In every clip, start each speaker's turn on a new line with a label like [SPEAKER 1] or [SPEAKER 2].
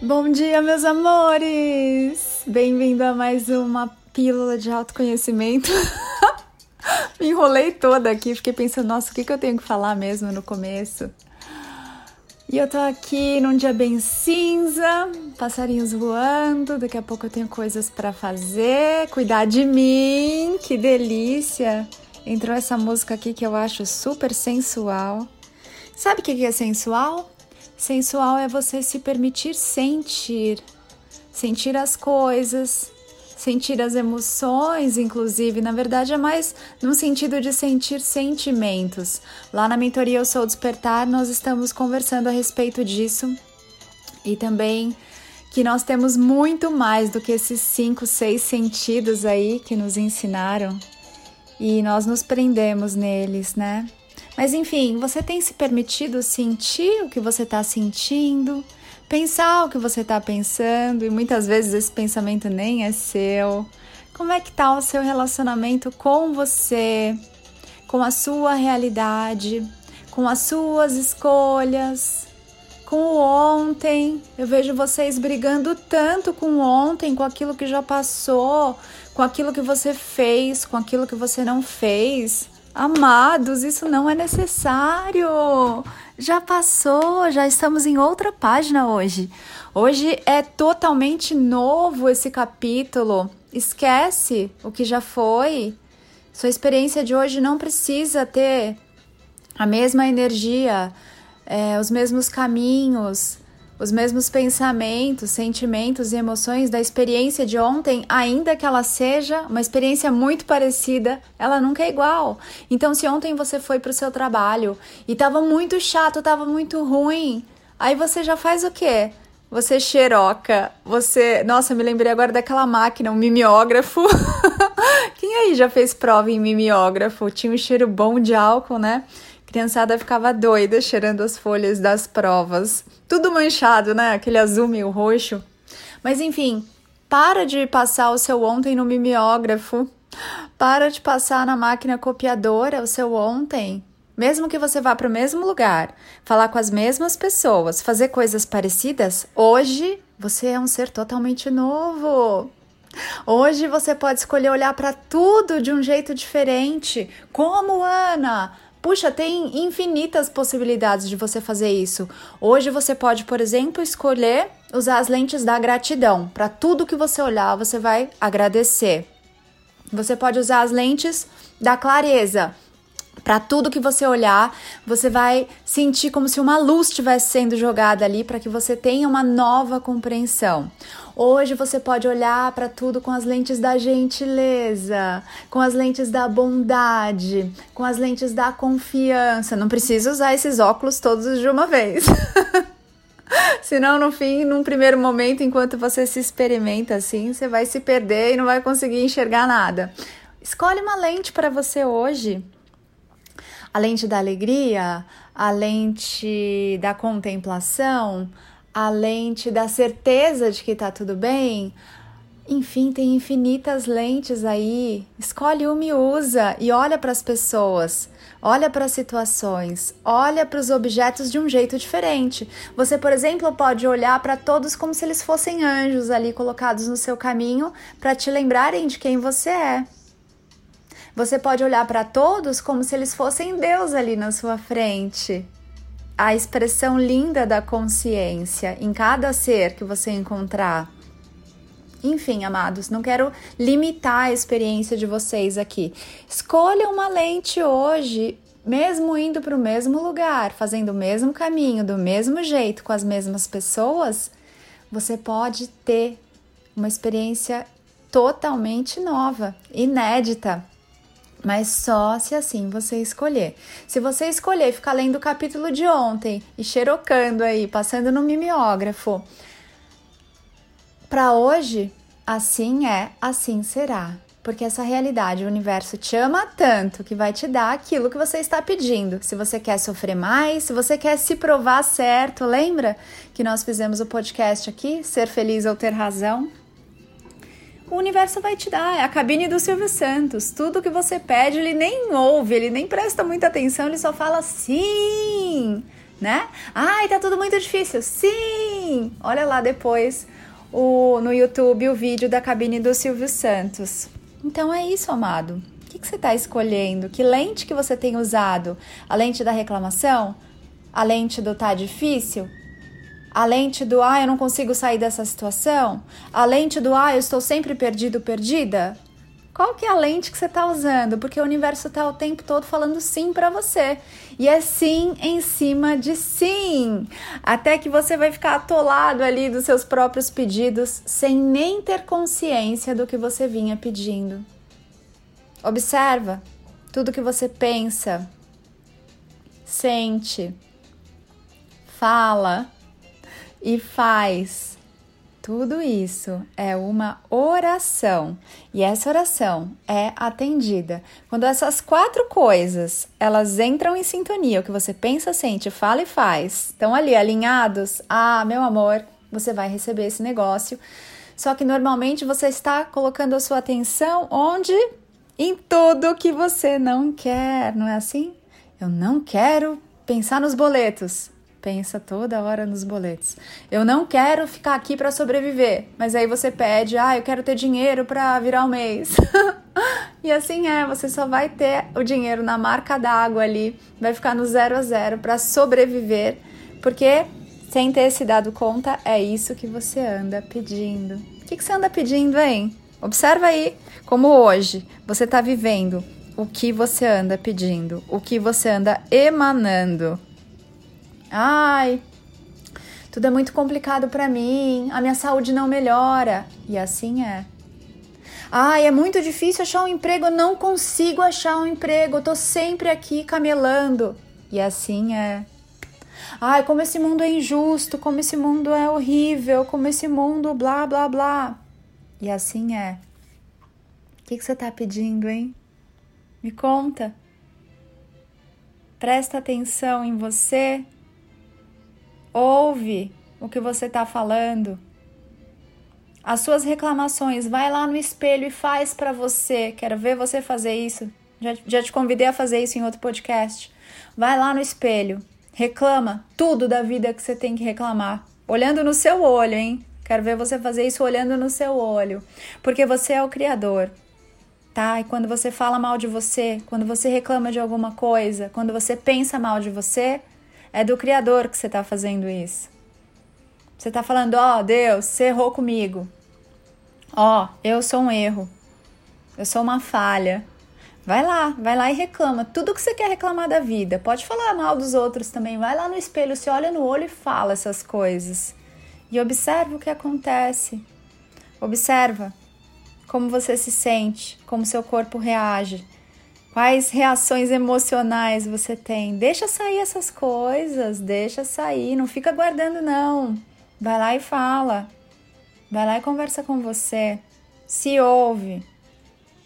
[SPEAKER 1] Bom dia, meus amores! Bem-vindo a mais uma pílula de autoconhecimento. Me enrolei toda aqui, fiquei pensando, nossa, o que, que eu tenho que falar mesmo no começo? E eu tô aqui num dia bem cinza, passarinhos voando, daqui a pouco eu tenho coisas para fazer, cuidar de mim, que delícia! Entrou essa música aqui que eu acho super sensual. Sabe o que é sensual? Sensual é você se permitir sentir, sentir as coisas, sentir as emoções, inclusive. Na verdade, é mais no sentido de sentir sentimentos. Lá na mentoria Eu Sou Despertar, nós estamos conversando a respeito disso e também que nós temos muito mais do que esses cinco, seis sentidos aí que nos ensinaram e nós nos prendemos neles, né? Mas enfim, você tem se permitido sentir o que você está sentindo, pensar o que você está pensando e muitas vezes esse pensamento nem é seu. Como é que está o seu relacionamento com você, com a sua realidade, com as suas escolhas, com o ontem? Eu vejo vocês brigando tanto com o ontem, com aquilo que já passou, com aquilo que você fez, com aquilo que você não fez. Amados, isso não é necessário. Já passou, já estamos em outra página hoje. Hoje é totalmente novo esse capítulo. Esquece o que já foi. Sua experiência de hoje não precisa ter a mesma energia, é, os mesmos caminhos, os mesmos pensamentos, sentimentos e emoções da experiência de ontem, ainda que ela seja uma experiência muito parecida, ela nunca é igual. Então, se ontem você foi para o seu trabalho e estava muito chato, estava muito ruim, aí você já faz o quê? Você xeroca, você. Nossa, me lembrei agora daquela máquina, um mimeógrafo. Quem aí já fez prova em mimeógrafo? Tinha um cheiro bom de álcool, né? Criançada ficava doida cheirando as folhas das provas. Tudo manchado, né? Aquele azul meio roxo. Mas enfim, para de passar o seu ontem no mimeógrafo. Para de passar na máquina copiadora o seu ontem. Mesmo que você vá para o mesmo lugar, falar com as mesmas pessoas, fazer coisas parecidas, hoje você é um ser totalmente novo. Hoje você pode escolher olhar para tudo de um jeito diferente. Como Ana? Puxa, tem infinitas possibilidades de você fazer isso. Hoje você pode, por exemplo, escolher usar as lentes da gratidão. Para tudo que você olhar, você vai agradecer. Você pode usar as lentes da clareza. Para tudo que você olhar, você vai sentir como se uma luz estivesse sendo jogada ali para que você tenha uma nova compreensão. Hoje você pode olhar para tudo com as lentes da gentileza, com as lentes da bondade, com as lentes da confiança. Não precisa usar esses óculos todos de uma vez. Senão, no fim, num primeiro momento, enquanto você se experimenta assim, você vai se perder e não vai conseguir enxergar nada. Escolhe uma lente para você hoje. A lente da alegria, a lente da contemplação, a lente da certeza de que tá tudo bem. Enfim, tem infinitas lentes aí. Escolhe uma e usa e olha para as pessoas, olha para as situações, olha para os objetos de um jeito diferente. Você, por exemplo, pode olhar para todos como se eles fossem anjos ali colocados no seu caminho para te lembrarem de quem você é. Você pode olhar para todos como se eles fossem Deus ali na sua frente a expressão linda da consciência em cada ser que você encontrar. Enfim, amados, não quero limitar a experiência de vocês aqui. Escolha uma lente hoje, mesmo indo para o mesmo lugar, fazendo o mesmo caminho, do mesmo jeito, com as mesmas pessoas, você pode ter uma experiência totalmente nova, inédita mas só se assim você escolher. Se você escolher ficar lendo o capítulo de ontem e xerocando aí, passando no mimeógrafo, para hoje, assim é, assim será. Porque essa realidade, o universo te ama tanto que vai te dar aquilo que você está pedindo. Se você quer sofrer mais, se você quer se provar certo, lembra que nós fizemos o podcast aqui, Ser Feliz ou Ter Razão? O universo vai te dar. É a cabine do Silvio Santos. Tudo que você pede, ele nem ouve, ele nem presta muita atenção, ele só fala sim, né? Ai, tá tudo muito difícil. Sim! Olha lá depois o, no YouTube o vídeo da cabine do Silvio Santos. Então é isso, amado. O que, que você está escolhendo? Que lente que você tem usado? A lente da reclamação? A lente do tá difícil? A lente do ah, eu não consigo sair dessa situação? A lente do ah, eu estou sempre perdido, perdida? Qual que é a lente que você está usando? Porque o universo está o tempo todo falando sim para você. E é sim em cima de sim. Até que você vai ficar atolado ali dos seus próprios pedidos sem nem ter consciência do que você vinha pedindo. Observa tudo que você pensa, sente, fala e faz tudo isso é uma oração e essa oração é atendida quando essas quatro coisas elas entram em sintonia, o que você pensa, sente, fala e faz, estão ali alinhados. Ah, meu amor, você vai receber esse negócio. Só que normalmente você está colocando a sua atenção onde? Em tudo que você não quer, não é assim? Eu não quero pensar nos boletos pensa toda hora nos boletos. Eu não quero ficar aqui para sobreviver, mas aí você pede, ah, eu quero ter dinheiro para virar o mês. e assim é, você só vai ter o dinheiro na marca d'água ali, vai ficar no zero a zero para sobreviver, porque sem ter se dado conta, é isso que você anda pedindo. O que, que você anda pedindo, hein? Observa aí como hoje você está vivendo o que você anda pedindo, o que você anda emanando. Ai, tudo é muito complicado para mim, a minha saúde não melhora. E assim é. Ai, é muito difícil achar um emprego, eu não consigo achar um emprego, eu tô sempre aqui camelando. E assim é. Ai, como esse mundo é injusto, como esse mundo é horrível, como esse mundo blá blá blá. E assim é. O que, que você tá pedindo, hein? Me conta. Presta atenção em você Ouve o que você está falando. As suas reclamações, vai lá no espelho e faz para você. Quero ver você fazer isso. Já, já te convidei a fazer isso em outro podcast. Vai lá no espelho, reclama tudo da vida que você tem que reclamar, olhando no seu olho, hein? Quero ver você fazer isso olhando no seu olho, porque você é o criador. Tá? E quando você fala mal de você, quando você reclama de alguma coisa, quando você pensa mal de você, é do Criador que você está fazendo isso. Você está falando, ó, oh, Deus, você errou comigo. Ó, oh, eu sou um erro. Eu sou uma falha. Vai lá, vai lá e reclama. Tudo que você quer reclamar da vida. Pode falar mal dos outros também. Vai lá no espelho, se olha no olho e fala essas coisas. E observa o que acontece. Observa como você se sente, como seu corpo reage. Quais reações emocionais você tem? Deixa sair essas coisas, deixa sair, não fica guardando não. Vai lá e fala. Vai lá e conversa com você. Se ouve.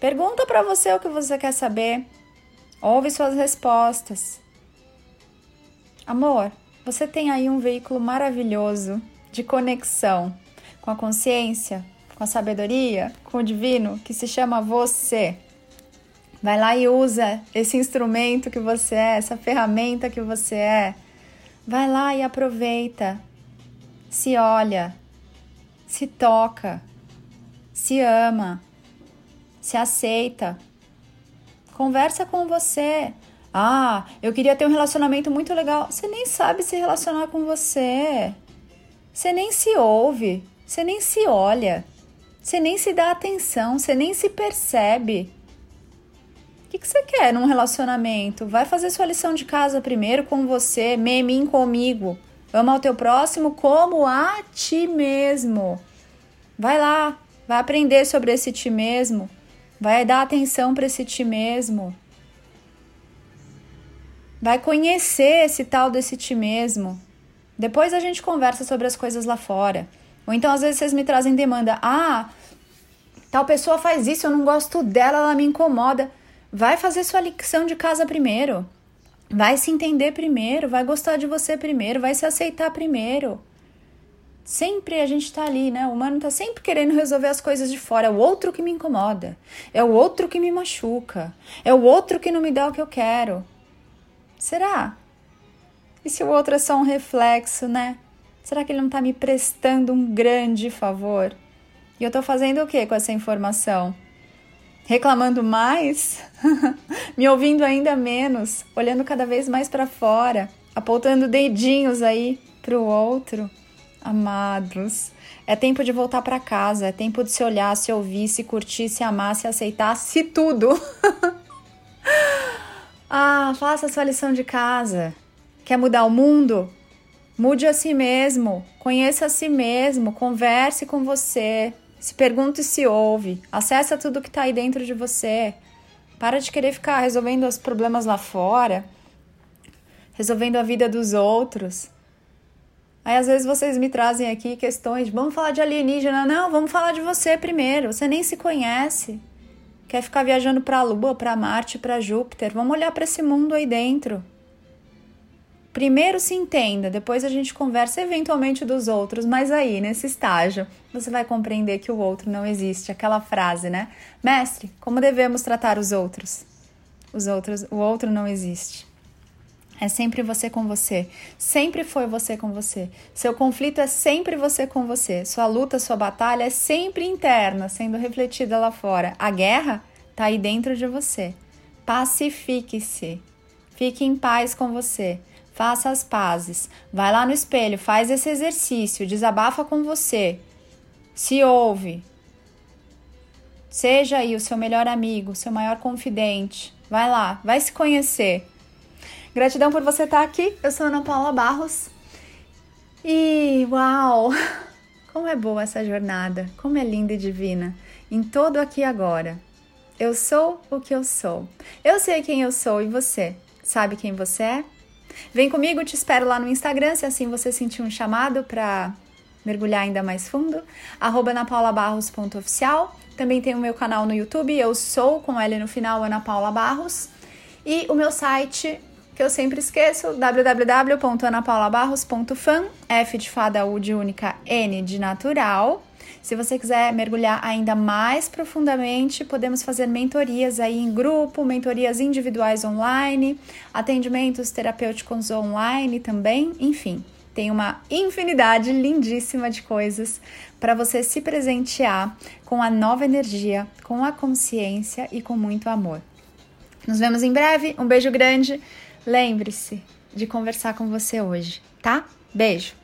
[SPEAKER 1] Pergunta para você o que você quer saber. Ouve suas respostas. Amor, você tem aí um veículo maravilhoso de conexão com a consciência, com a sabedoria, com o divino que se chama você. Vai lá e usa esse instrumento que você é, essa ferramenta que você é. Vai lá e aproveita. Se olha, se toca, se ama, se aceita. Conversa com você. Ah, eu queria ter um relacionamento muito legal. Você nem sabe se relacionar com você. Você nem se ouve, você nem se olha, você nem se dá atenção, você nem se percebe que, que você quer num relacionamento? Vai fazer sua lição de casa primeiro com você, mim comigo. Ama o teu próximo como a ti mesmo. Vai lá, vai aprender sobre esse ti mesmo. Vai dar atenção para esse ti mesmo. Vai conhecer esse tal desse ti mesmo. Depois a gente conversa sobre as coisas lá fora. Ou então às vezes vocês me trazem demanda: "Ah, tal pessoa faz isso, eu não gosto dela, ela me incomoda". Vai fazer sua lição de casa primeiro. Vai se entender primeiro, vai gostar de você primeiro, vai se aceitar primeiro. Sempre a gente tá ali, né? O humano tá sempre querendo resolver as coisas de fora. É o outro que me incomoda. É o outro que me machuca. É o outro que não me dá o que eu quero. Será? E se o outro é só um reflexo, né? Será que ele não está me prestando um grande favor? E eu estou fazendo o que com essa informação? Reclamando mais? me ouvindo ainda menos? Olhando cada vez mais para fora? Apontando dedinhos aí para o outro? Amados, é tempo de voltar para casa, é tempo de se olhar, se ouvir, se curtir, se amar, se aceitar, se tudo. ah, faça a sua lição de casa. Quer mudar o mundo? Mude a si mesmo, conheça a si mesmo, converse com você, se pergunte e se ouve, acessa tudo que está aí dentro de você. Para de querer ficar resolvendo os problemas lá fora, resolvendo a vida dos outros. Aí às vezes vocês me trazem aqui questões, vamos falar de alienígena, não, vamos falar de você primeiro. Você nem se conhece. Quer ficar viajando para a Lua, para Marte, para Júpiter? Vamos olhar para esse mundo aí dentro. Primeiro se entenda, depois a gente conversa eventualmente dos outros, mas aí, nesse estágio, você vai compreender que o outro não existe. Aquela frase, né? Mestre, como devemos tratar os outros? Os outros, o outro não existe. É sempre você com você. Sempre foi você com você. Seu conflito é sempre você com você. Sua luta, sua batalha é sempre interna, sendo refletida lá fora. A guerra está aí dentro de você. Pacifique-se. Fique em paz com você. Faça as pazes. Vai lá no espelho, faz esse exercício, desabafa com você. Se ouve. Seja aí o seu melhor amigo, seu maior confidente. Vai lá, vai se conhecer. Gratidão por você estar aqui. Eu sou Ana Paula Barros. E uau! Como é boa essa jornada, como é linda e divina. Em todo aqui e agora. Eu sou o que eu sou. Eu sei quem eu sou e você sabe quem você é? Vem comigo, te espero lá no Instagram, se assim você sentir um chamado para mergulhar ainda mais fundo. Anapaulabarros.oficial. Também tem o meu canal no YouTube, eu sou com L no final, Ana Paula Barros. E o meu site que eu sempre esqueço, www.anapaulabarros.fan, F de fada, U de única, N de natural. Se você quiser mergulhar ainda mais profundamente, podemos fazer mentorias aí em grupo, mentorias individuais online, atendimentos terapêuticos online também, enfim. Tem uma infinidade lindíssima de coisas para você se presentear com a nova energia, com a consciência e com muito amor. Nos vemos em breve. Um beijo grande. Lembre-se de conversar com você hoje, tá? Beijo!